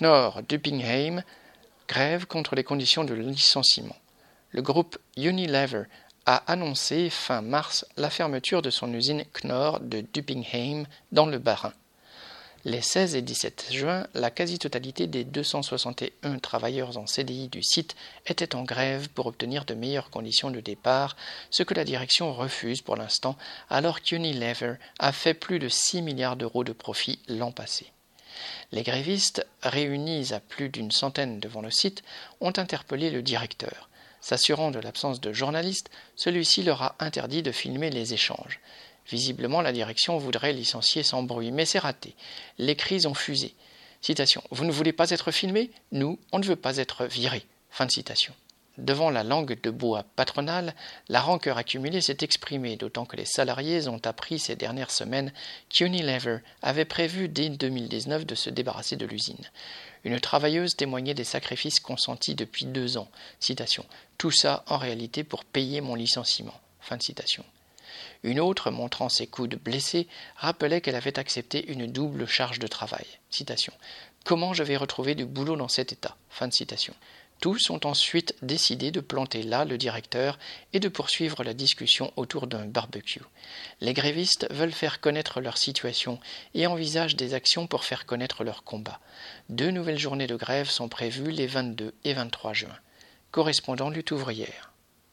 Knorr Duppingheim grève contre les conditions de licenciement. Le groupe Unilever a annoncé fin mars la fermeture de son usine Knorr de Duppingheim dans le Bas-Rhin. Les 16 et 17 juin, la quasi-totalité des 261 travailleurs en CDI du site étaient en grève pour obtenir de meilleures conditions de départ, ce que la direction refuse pour l'instant, alors qu'Unilever a fait plus de 6 milliards d'euros de profit l'an passé. Les grévistes, réunis à plus d'une centaine devant le site, ont interpellé le directeur. S'assurant de l'absence de journalistes, celui-ci leur a interdit de filmer les échanges. Visiblement, la direction voudrait licencier sans bruit, mais c'est raté. Les cris ont fusé. Citation. Vous ne voulez pas être filmé? Nous, on ne veut pas être viré. Fin de citation. Devant la langue de bois patronale, la rancœur accumulée s'est exprimée, d'autant que les salariés ont appris ces dernières semaines qu'Unilever avait prévu dès 2019 de se débarrasser de l'usine. Une travailleuse témoignait des sacrifices consentis depuis deux ans. Tout ça, en réalité, pour payer mon licenciement. Une autre, montrant ses coudes blessés, rappelait qu'elle avait accepté une double charge de travail. Comment je vais retrouver du boulot dans cet état? Tous ont ensuite décidé de planter là le directeur et de poursuivre la discussion autour d'un barbecue. Les grévistes veulent faire connaître leur situation et envisagent des actions pour faire connaître leur combat. Deux nouvelles journées de grève sont prévues les 22 et 23 juin. Correspondant lutte ouvrière.